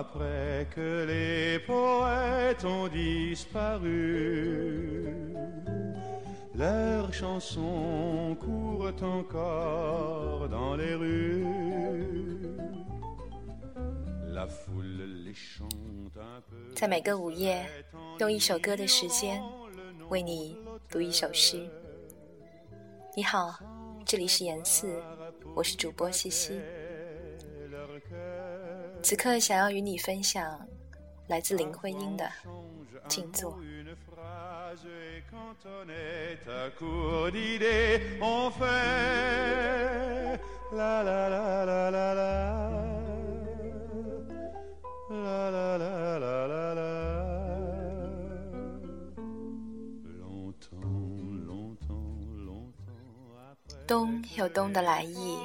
après que les poètes ont disparu. Leurs chansons courent encore dans les rues. La foule les chante un peu. 在每个午夜，用一首歌的时间，为你读一首诗。你好，这里是言四，我是主播西西。此刻想要与你分享来自林徽因的《静坐》。冬有冬的来意，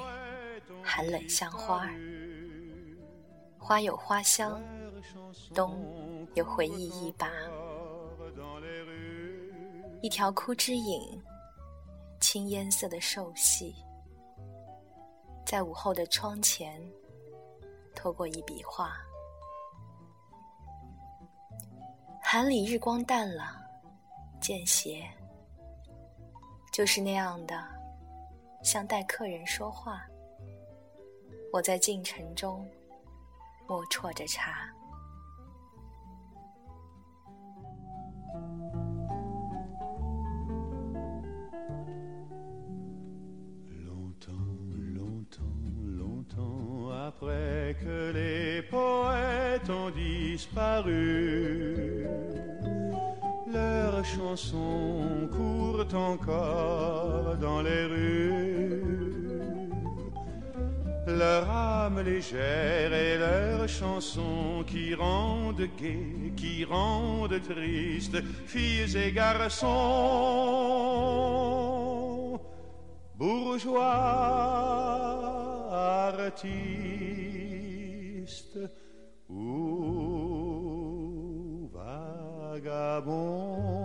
寒冷像花儿。花有花香，冬有回忆一把。一条枯枝影，青烟色的瘦细，在午后的窗前，拖过一笔画。寒里日光淡了，见斜，就是那样的，像待客人说话。我在进城中。我啜着茶。Longtemps, longtemps, longtemps après que les poètes ont disparu, leurs chansons courent encore dans les rues leur âme légère et leurs chansons qui rendent gai, qui rendent triste, filles et garçons, bourgeois, artistes ou vagabonds.